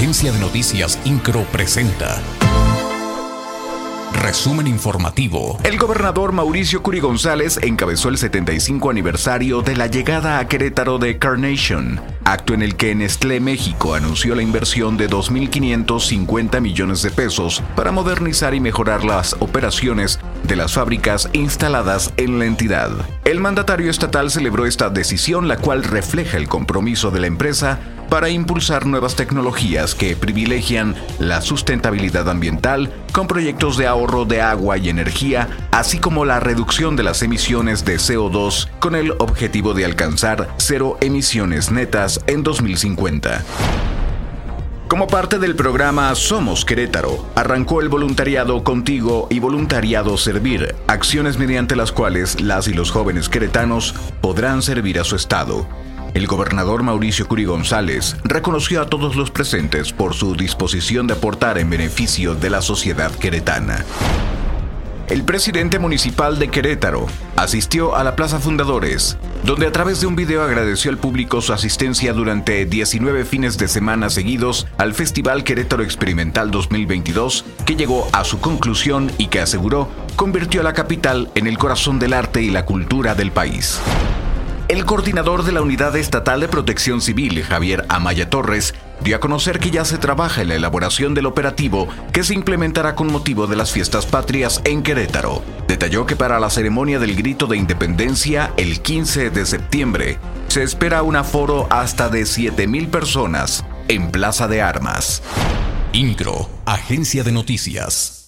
Agencia de Noticias Incro presenta. Resumen informativo. El gobernador Mauricio Curi González encabezó el 75 aniversario de la llegada a Querétaro de Carnation, acto en el que Nestlé México anunció la inversión de 2.550 millones de pesos para modernizar y mejorar las operaciones de las fábricas instaladas en la entidad. El mandatario estatal celebró esta decisión, la cual refleja el compromiso de la empresa para impulsar nuevas tecnologías que privilegian la sustentabilidad ambiental con proyectos de ahorro de agua y energía, así como la reducción de las emisiones de CO2 con el objetivo de alcanzar cero emisiones netas en 2050. Como parte del programa Somos Querétaro, arrancó el voluntariado Contigo y Voluntariado Servir, acciones mediante las cuales las y los jóvenes queretanos podrán servir a su estado. El gobernador Mauricio Curi González reconoció a todos los presentes por su disposición de aportar en beneficio de la sociedad queretana. El presidente municipal de Querétaro asistió a la Plaza Fundadores, donde a través de un video agradeció al público su asistencia durante 19 fines de semana seguidos al Festival Querétaro Experimental 2022, que llegó a su conclusión y que aseguró convirtió a la capital en el corazón del arte y la cultura del país. El coordinador de la Unidad Estatal de Protección Civil, Javier Amaya Torres, dio a conocer que ya se trabaja en la elaboración del operativo que se implementará con motivo de las fiestas patrias en Querétaro. Detalló que para la ceremonia del grito de independencia el 15 de septiembre se espera un aforo hasta de 7.000 personas en Plaza de Armas. INCRO, Agencia de Noticias.